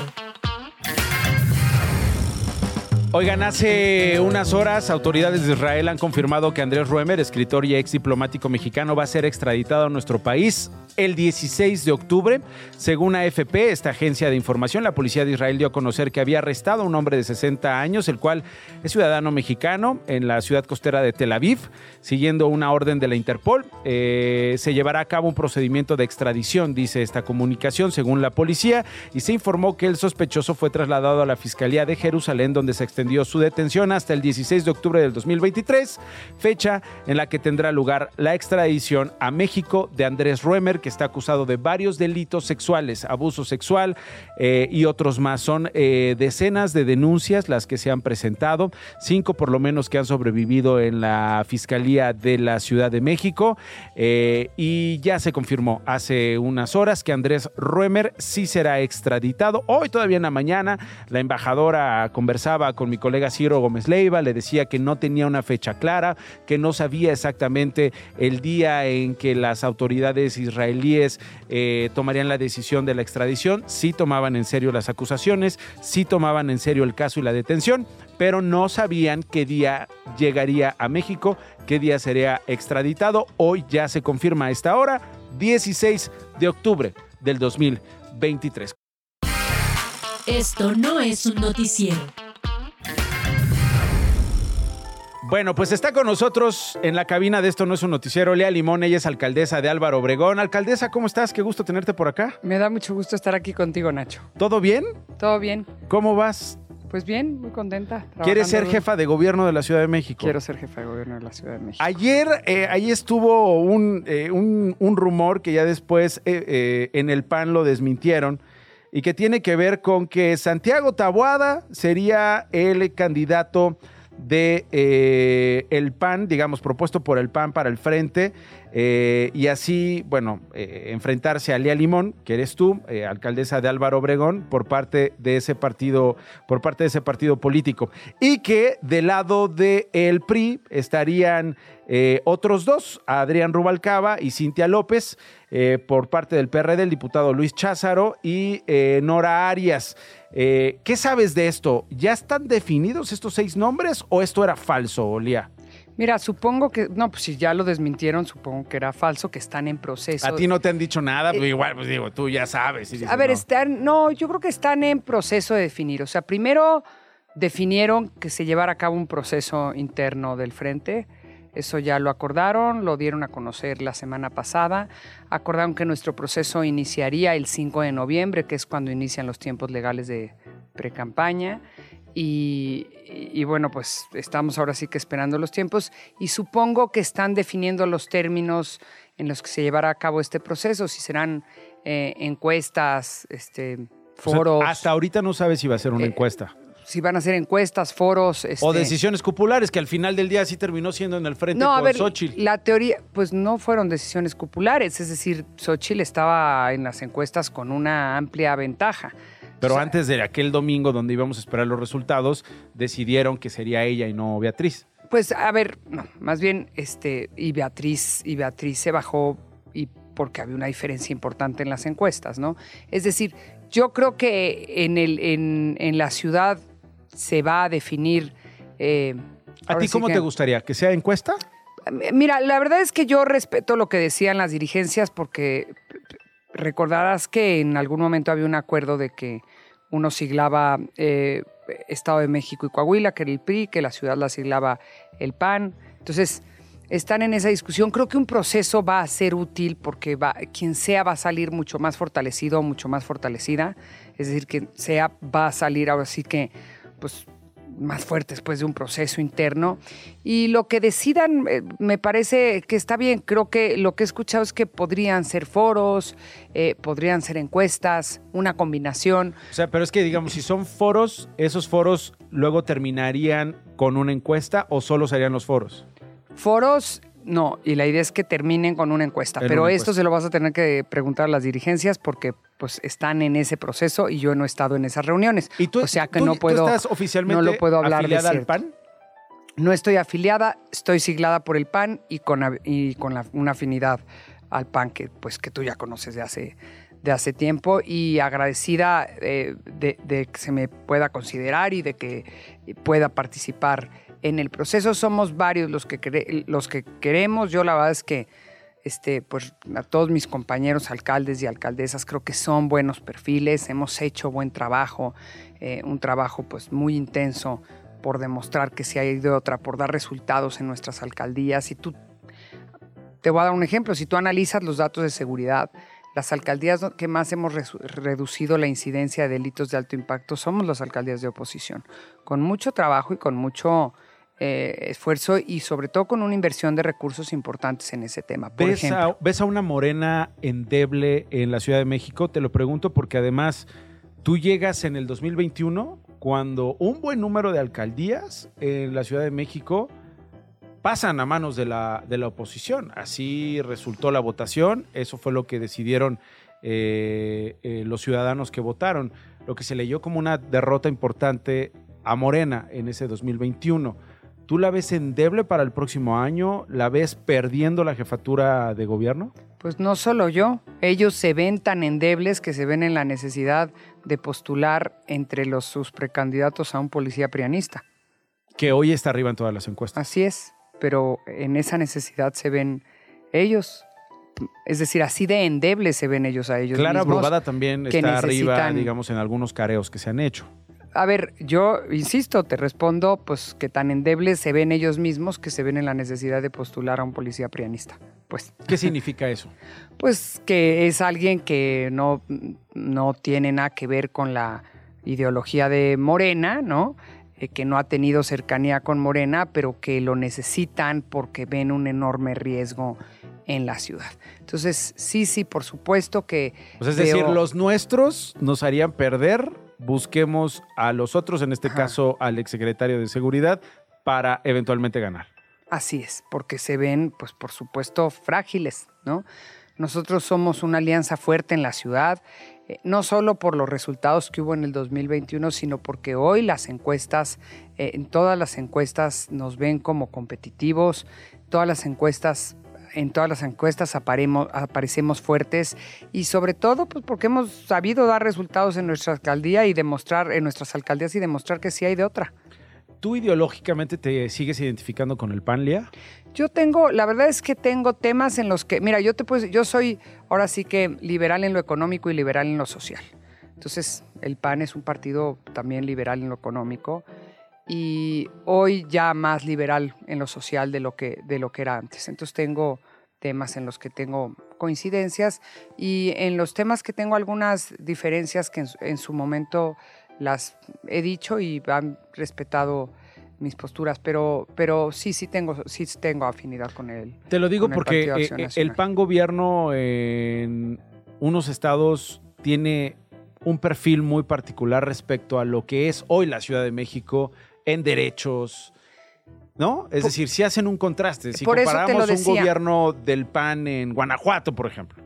Oigan, hace unas horas autoridades de Israel han confirmado que Andrés Ruemer, escritor y ex diplomático mexicano, va a ser extraditado a nuestro país el 16 de octubre. Según AFP, esta agencia de información, la policía de Israel dio a conocer que había arrestado a un hombre de 60 años, el cual es ciudadano mexicano en la ciudad costera de Tel Aviv, siguiendo una orden de la Interpol. Eh, se llevará a cabo un procedimiento de extradición, dice esta comunicación, según la policía, y se informó que el sospechoso fue trasladado a la Fiscalía de Jerusalén, donde se extendió su detención hasta el 16 de octubre del 2023, fecha en la que tendrá lugar la extradición a México de Andrés Ruemer, que está acusado de varios delitos sexuales, abuso sexual eh, y otros más. Son eh, decenas de denuncias las que se han presentado, cinco por lo menos que han sobrevivido en la Fiscalía de la Ciudad de México eh, y ya se confirmó hace unas horas que Andrés Ruemer sí será extraditado. Hoy todavía en la mañana la embajadora conversaba con mi colega Ciro Gómez Leiva, le decía que no tenía una fecha clara, que no sabía exactamente el día en que las autoridades israelíes eh, tomarían la decisión de la extradición, sí tomaban en serio las acusaciones, sí tomaban en serio el caso y la detención, pero no sabían qué día llegaría a México, qué día sería extraditado. Hoy ya se confirma a esta hora, 16 de octubre del 2023. Esto no es un noticiero. Bueno, pues está con nosotros en la cabina de Esto no es un noticiero, Lea Limón, ella es alcaldesa de Álvaro Obregón. Alcaldesa, ¿cómo estás? Qué gusto tenerte por acá. Me da mucho gusto estar aquí contigo, Nacho. ¿Todo bien? Todo bien. ¿Cómo vas? Pues bien, muy contenta. ¿Quieres ser jefa de gobierno de la Ciudad de México? Quiero ser jefa de gobierno de la Ciudad de México. Ayer, eh, ahí estuvo un, eh, un- un rumor que ya después eh, eh, en el PAN lo desmintieron y que tiene que ver con que Santiago Tabuada sería el candidato de eh, el PAN, digamos, propuesto por el PAN para el frente, eh, y así, bueno, eh, enfrentarse a Lía Limón, que eres tú, alcaldesa de Álvaro Obregón, por parte de ese partido, por parte de ese partido político. Y que del lado del el PRI estarían otros dos, Adrián Rubalcaba y Cintia López, por parte del PRD, el diputado Luis Cházaro y Nora Arias. Eh, ¿Qué sabes de esto? ¿Ya están definidos estos seis nombres o esto era falso, Lía? Mira, supongo que, no, pues si ya lo desmintieron, supongo que era falso, que están en proceso. A ti no te han dicho nada, pero igual, pues digo, tú ya sabes. dices, A ver, no. están, no, yo creo que están en proceso de definir. O sea, primero definieron que se llevara a cabo un proceso interno del frente. Eso ya lo acordaron, lo dieron a conocer la semana pasada. Acordaron que nuestro proceso iniciaría el 5 de noviembre, que es cuando inician los tiempos legales de precampaña. Y, y, bueno, pues estamos ahora sí que esperando los tiempos y supongo que están definiendo los términos en los que se llevará a cabo este proceso, si serán eh, encuestas, este, O sea, foros, hasta ahorita no sabes si va a ser una Eh, encuesta. Si van a ser encuestas, foros. O este- decisiones populares, que al final del día sí terminó siendo en el frente No, a con ver, Xochitl. la teoría, pues no fueron decisiones populares, es decir, Xochitl estaba en las encuestas con una amplia ventaja. Pero antes de aquel domingo donde íbamos a esperar los resultados, decidieron que sería ella y no Beatriz. Pues a ver, no, más bien, este, y Beatriz, y Beatriz se bajó y porque había una diferencia importante en las encuestas, ¿no? Es decir, yo creo que en, el, en, en la ciudad se va a definir. eh, ¿A ti sí cómo que- te gustaría? ¿Que sea encuesta? Mira, la verdad es que yo respeto lo que decían las dirigencias porque recordarás que en algún momento había un acuerdo de que uno siglaba eh, Estado de México y Coahuila, que era el PRI, que la ciudad la siglaba el PAN. Entonces, están en esa discusión. Creo que un proceso va a ser útil porque va, quien sea va a salir mucho más fortalecido, mucho más fortalecida. Es decir, que sea va a salir ahora sí que, pues, más fuerte después de un proceso interno. Y lo que decidan, eh, me parece que está bien. Creo que lo que he escuchado es que podrían ser foros, eh, podrían ser encuestas, una combinación. O sea, pero es que digamos, si son foros, esos foros luego terminarían con una encuesta o solo serían los foros. Foros, no, y la idea es que terminen con una encuesta, En pero una esto encuesta. se lo vas a tener que preguntar a las dirigencias porque pues están en ese proceso y yo no he estado en esas reuniones. o sea que ¿Tú- no tú puedo estás oficialmente no lo puedo hablar de afiliada al cierto. PAN? No estoy afiliada, estoy siglada por el PAN y con, y con la- una afinidad al PAN que, pues, que tú ya conoces de hace, de hace tiempo y agradecida eh, de, de que se me pueda considerar y de que pueda participar en el proceso. Somos varios los que, los que queremos. Yo la verdad es que este, pues, a todos mis compañeros alcaldes y alcaldesas creo que son buenos perfiles, hemos hecho buen trabajo, eh, un trabajo pues, muy intenso por demostrar que se ha ido de otra, por dar resultados en nuestras alcaldías. Y tú, te voy a dar un ejemplo, si tú analizas los datos de seguridad, las alcaldías que más hemos reducido la incidencia de delitos de alto impacto somos las alcaldías de oposición, con mucho trabajo y con mucho eh, esfuerzo y sobre todo con una inversión de recursos importantes en ese tema. Por ¿Ves, ejemplo, a, ¿Ves a una morena endeble en la Ciudad de México? Te lo pregunto porque además tú llegas en el 2021 cuando un buen número de alcaldías en la Ciudad de México pasan a manos de la, de la oposición. Así resultó la votación, eso fue lo que decidieron eh, eh, los ciudadanos que votaron, lo que se leyó como una derrota importante a Morena en ese 2021. ¿Tú la ves endeble para el próximo año? ¿La ves perdiendo la jefatura de gobierno? Pues no solo yo, ellos se ven tan endebles que se ven en la necesidad de postular entre los, sus precandidatos a un policía prianista. Que hoy está arriba en todas las encuestas. Así es, pero en esa necesidad se ven ellos. Es decir, así de endebles se ven ellos a ellos. Clara mismos Brugada también está arriba, digamos, en algunos careos que se han hecho. A ver, yo insisto, te respondo, pues que tan endebles se ven ellos mismos que se ven en la necesidad de postular a un policía prianista. Pues, ¿Qué significa eso? pues que es alguien que no, no tiene nada que ver con la ideología de Morena, ¿no? Eh, que no ha tenido cercanía con Morena, pero que lo necesitan porque ven un enorme riesgo en la ciudad. Entonces, sí, sí, por supuesto que... Es decir, los nuestros nos harían perder, busquemos a los otros, en este caso al exsecretario de Seguridad, para eventualmente ganar. Así es, porque se ven, pues por supuesto, frágiles, ¿no? Nosotros somos una alianza fuerte en la ciudad, eh, no solo por los resultados que hubo en el 2021, sino porque hoy las encuestas, eh, en todas las encuestas nos ven como competitivos, todas las encuestas, en todas las encuestas aparemos- aparecemos fuertes y sobre todo, pues porque hemos sabido dar resultados en nuestra alcaldía y demostrar, en nuestras alcaldías y demostrar que sí hay de otra. ¿Tú ideológicamente te sigues identificando con el PANLIA? Yo tengo, la verdad es que tengo temas en los que, mira, yo te puedo, yo soy ahora sí que liberal en lo económico y liberal en lo social. Entonces, el PAN es un partido también liberal en lo económico y hoy ya más liberal en lo social de lo que, de lo que era antes. Entonces, tengo temas en los que tengo coincidencias y en los temas que tengo algunas diferencias que en, su- en su momento las he dicho y han respetado mis posturas, pero, pero sí, sí tengo, sí tengo afinidad con él. Te lo digo el porque Partido eh, eh, el. PAN gobierno en unos estados tiene un perfil muy particular respecto a lo que es hoy la Ciudad de México en derechos, ¿no? Es decir, si hacen un contraste, si comparamos un gobierno del PAN en Guanajuato, por ejemplo,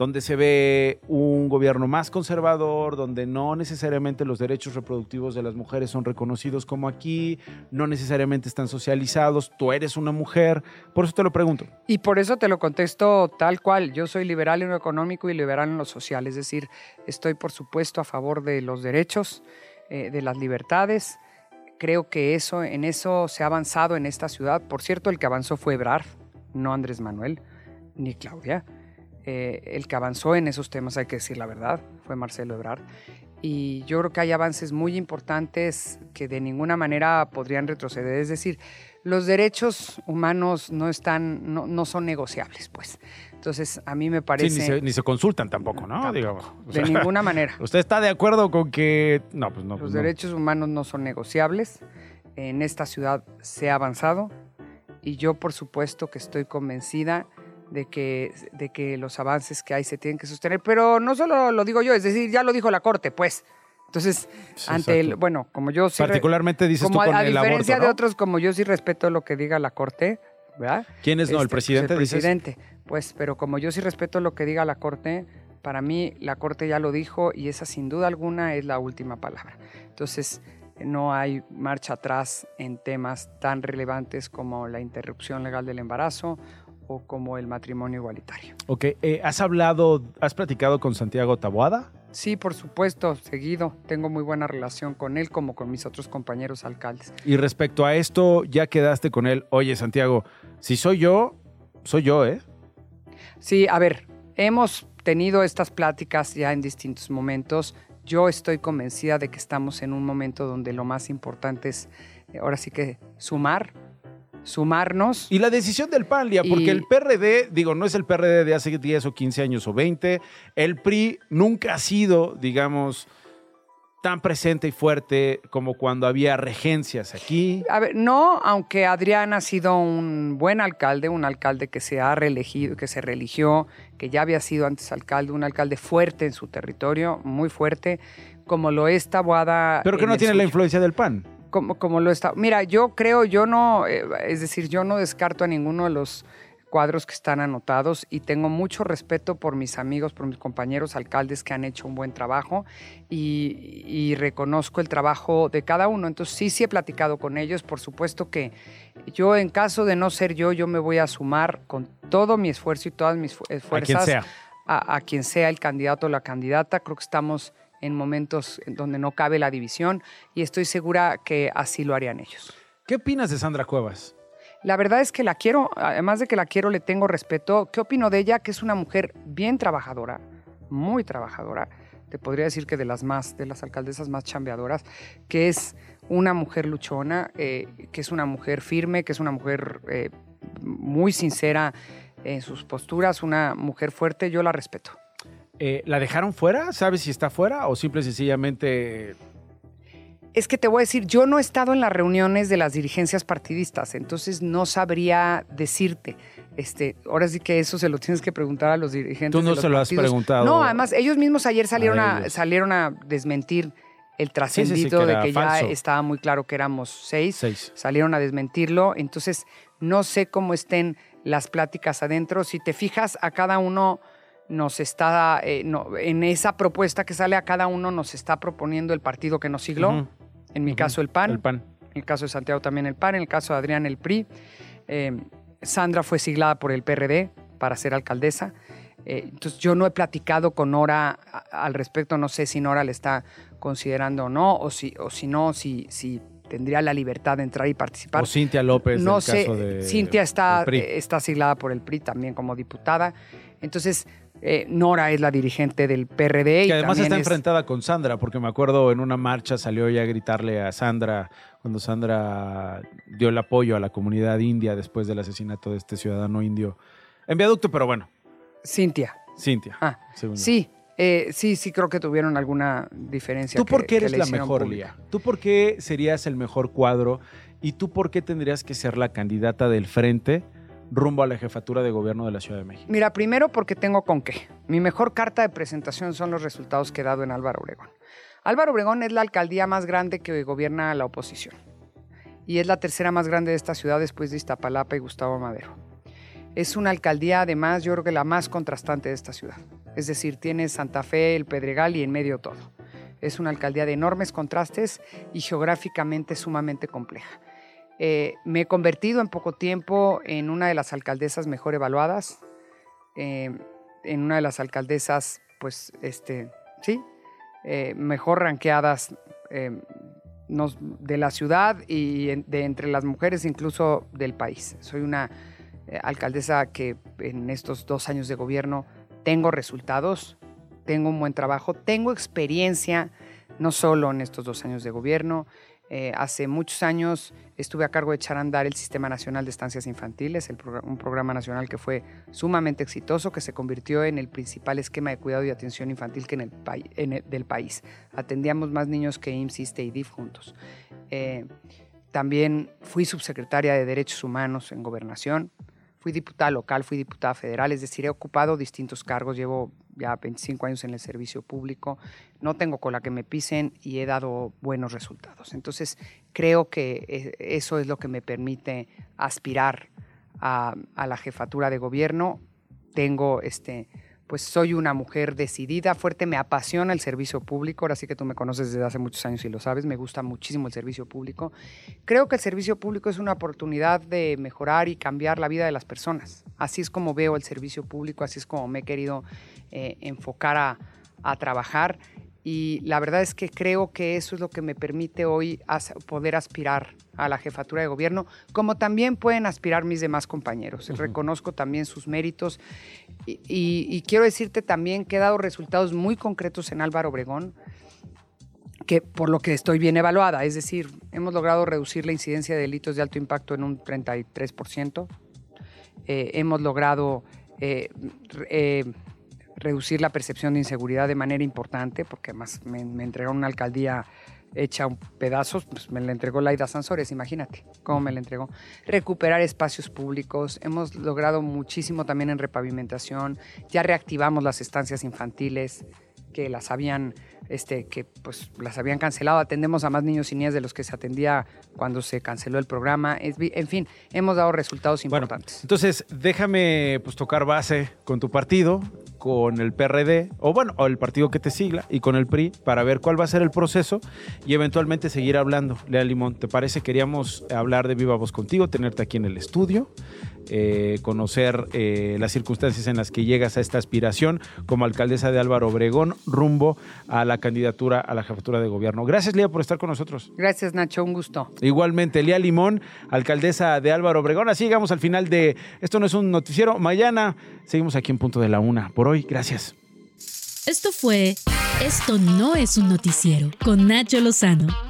donde se ve un gobierno más conservador, donde no necesariamente los derechos reproductivos de las mujeres son reconocidos como aquí, no necesariamente están socializados, tú eres una mujer, por eso te lo pregunto. Y por eso te lo contesto tal cual. Yo soy liberal en lo económico y liberal en lo social. Es decir, estoy por supuesto a favor de los derechos, eh, de las libertades. Creo que eso, en eso se ha avanzado en esta ciudad. Por cierto, el que avanzó fue Ebrard, no Andrés Manuel, ni Claudia. Eh, el que avanzó en esos temas, hay que decir la verdad, fue Marcelo Ebrard. Y yo creo que hay avances muy importantes que de ninguna manera podrían retroceder. Es decir, los derechos humanos no están, no, no son negociables, pues. Entonces, a mí me Sí, parece. ni, se, ni se consultan tampoco, ¿no? Digamos. O de ninguna manera. ¿Usted está de acuerdo con que.? No, pues no. Los pues no. derechos humanos no son negociables. En esta ciudad se ha avanzado y yo, por supuesto, que estoy convencida de que, de que los avances que hay se tienen que sostener. Pero no solo lo digo yo, es decir, ya lo dijo la Corte, pues. Entonces, ante el, bueno, como yo sí Particularmente dices como tú con a, a el diferencia aborto, de otros, como yo sí respeto lo que diga la Corte, ¿verdad? ¿Quién es no? ¿El Este, pues, presidente, el dices? presidente. Pues, pero como yo sí respeto lo que diga la Corte, para mí la Corte ya lo dijo y esa sin duda alguna es la última palabra. Entonces, no hay marcha atrás en temas tan relevantes como la interrupción legal del embarazo o como el matrimonio igualitario. Ok, eh, ¿has hablado, has platicado con Santiago Taboada? Sí, por supuesto, seguido. Tengo muy buena relación con él como con mis otros compañeros alcaldes. Y respecto a esto, ya quedaste con él. Oye, Santiago, si soy yo, soy yo, ¿eh? Sí, a ver, hemos tenido estas pláticas ya en distintos momentos. Yo estoy convencida de que estamos en un momento donde lo más importante es, eh, ahora sí que, sumar, sumarnos. Y la decisión del PAN, Lía, porque Y- el PRD, digo, no es el PRD de hace 10 o 15 años o 20. El PRI nunca ha sido, digamos, tan presente y fuerte como cuando había regencias aquí. A ver, no, aunque Adrián ha sido un buen alcalde, un alcalde que se ha reelegido, que se religió, que ya había sido antes alcalde, un alcalde fuerte en su territorio, muy fuerte, como lo es Taboada. Pero que no tiene la influencia del PAN. Como, como lo está. Mira, yo creo, yo no, eh, es decir, yo no descarto a ninguno de los cuadros que están anotados y tengo mucho respeto por mis amigos, por mis compañeros alcaldes que han hecho un buen trabajo y, y reconozco el trabajo de cada uno. Entonces sí, sí he platicado con ellos. Por supuesto que yo en caso de no ser yo, yo me voy a sumar con todo mi esfuerzo y todas mis fu- eh, fuerzas sea. a, a quien sea el candidato o la candidata. Creo que estamos en momentos en donde no cabe la división y estoy segura que así lo harían ellos. ¿Qué opinas de Sandra Cuevas? La verdad es que la quiero, además de que la quiero, le tengo respeto. ¿Qué opino de ella? Que es una mujer bien trabajadora, muy trabajadora. Te podría decir que de las más, de las alcaldesas más chambeadoras, que es una mujer luchona, eh, que es una mujer firme, que es una mujer eh, muy sincera en sus posturas, una mujer fuerte. Yo la respeto. Eh, ¿La dejaron fuera? ¿Sabes si está fuera o simple y sencillamente Es que te voy a decir, yo no he estado en las reuniones de las dirigencias partidistas, entonces no sabría decirte. Este, ahora sí que eso se lo tienes que preguntar a los dirigentes. Tú no de los se lo has preguntado No, además, ellos mismos ayer salieron a salieron a desmentir el sí, trascendido que de que ya estaba muy claro que éramos seis. Seis. Salieron a desmentirlo. Entonces, no sé cómo estén las pláticas adentro. Si te fijas, a cada uno nos está, eh, no, en esa propuesta que sale, a cada uno nos está proponiendo el partido que nos sigló. En mi caso, el PAN. el PAN? En el caso de Santiago también el PAN. En el caso de Adrián, el PRI. Eh, Sandra fue siglada por el PRD para ser alcaldesa. Eh, entonces, yo no he platicado con Nora al respecto. No sé si Nora le está considerando o no, o si, o si no, si, si tendría la libertad de entrar y participar. O Cintia López, No del sé, caso de- Cintia está, está siglada por el PRI también como diputada. Entonces, eh, Nora es la dirigente del PRD. y Que además también está es- enfrentada con Sandra, porque me acuerdo en una marcha salió ella a gritarle a Sandra cuando Sandra dio el apoyo a la comunidad india después del asesinato de este ciudadano indio en viaducto, pero bueno, Cintia. Cintia. Ah, según. Sí, eh, sí, sí creo que tuvieron alguna diferencia. ¿Tú por qué eres la mejor, pública. Lía? ¿Tú por qué serías el mejor cuadro? ¿Y tú por qué tendrías que ser la candidata del frente rumbo a la jefatura de gobierno de la Ciudad de México? Mira, primero porque tengo con qué. Mi mejor carta de presentación son los resultados que he dado en Álvaro Obregón. Álvaro Obregón es la alcaldía más grande que gobierna la oposición. Y es la tercera más grande de esta ciudad después de Iztapalapa y Gustavo Madero. Es una alcaldía, además, yo creo que la más contrastante de esta ciudad. Es decir, tiene Santa Fe, el Pedregal y en medio todo. Es una alcaldía de enormes contrastes y geográficamente sumamente compleja. Eh, me he convertido en poco tiempo en una de las alcaldesas mejor evaluadas, eh, en una de las alcaldesas, pues, este, sí, eh, mejor ranqueadas de la ciudad y de entre las mujeres incluso del país. Soy una alcaldesa que en estos dos años de gobierno tengo resultados, tengo un buen trabajo, tengo experiencia, no solo en estos dos años de gobierno. Eh, hace muchos años estuve a cargo de echar a andar el Sistema Nacional de Estancias Infantiles, un programa nacional que fue sumamente exitoso, que se convirtió en el principal esquema de cuidado y atención infantil que en el el- del país. Atendíamos más niños que IMSS, y DIF juntos. Eh, también fui subsecretaria de Derechos Humanos en Gobernación. Fui diputada local, fui diputada federal, es decir, he ocupado distintos cargos, llevo ya 25 años en el servicio público, no tengo cola que me pisen y he dado buenos resultados. Entonces, creo que eh, eso es lo que me permite aspirar a, a la jefatura de gobierno. Tengo este, pues soy una mujer decidida, fuerte, me apasiona el servicio público, ahora sí que tú me conoces desde hace muchos años y lo sabes, me gusta muchísimo el servicio público. Creo que el servicio público es una oportunidad de mejorar y cambiar la vida de las personas. Así es como veo el servicio público, así es como me he querido eh, enfocar a, a trabajar y la verdad es que creo que eso es lo que me permite hoy poder aspirar a la jefatura de gobierno, como también pueden aspirar mis demás compañeros. Reconozco también sus méritos y, y- y quiero decirte también que he dado resultados muy concretos en Álvaro Obregón, que por lo que estoy bien evaluada, es decir, hemos logrado reducir la incidencia de delitos de alto impacto en un 33%, eh, hemos logrado eh, eh, reducir la percepción de inseguridad de manera importante, porque además me, me entregaron una alcaldía hecha un pedazos, pues me la entregó Laida Sansores, imagínate cómo me la entregó. Recuperar espacios públicos, hemos logrado muchísimo también en repavimentación, ya reactivamos las estancias infantiles que las habían este, que pues las habían cancelado. Atendemos a más niños y niñas de los que se atendía cuando se canceló el programa. en fin, hemos dado resultados importantes. entonces, déjame pues tocar base con tu partido, con el PRD, o bueno, o el partido que te sigla, y con el PRI, para ver cuál va a ser el proceso y eventualmente seguir hablando. Lea Limón, ¿te parece? Queríamos hablar de viva voz contigo, tenerte aquí en el estudio. Eh, conocer eh, las circunstancias en las que llegas a esta aspiración como alcaldesa de Álvaro Obregón rumbo a la candidatura a la jefatura de gobierno. Gracias, Lía, por estar con nosotros. Gracias, Nacho, un gusto. Igualmente, Lía Limón, alcaldesa de Álvaro Obregón. Así llegamos al final de Esto no es un noticiero. Mañana seguimos aquí en punto de la una. Por hoy, gracias. Esto fue Esto no es un noticiero con Nacho Lozano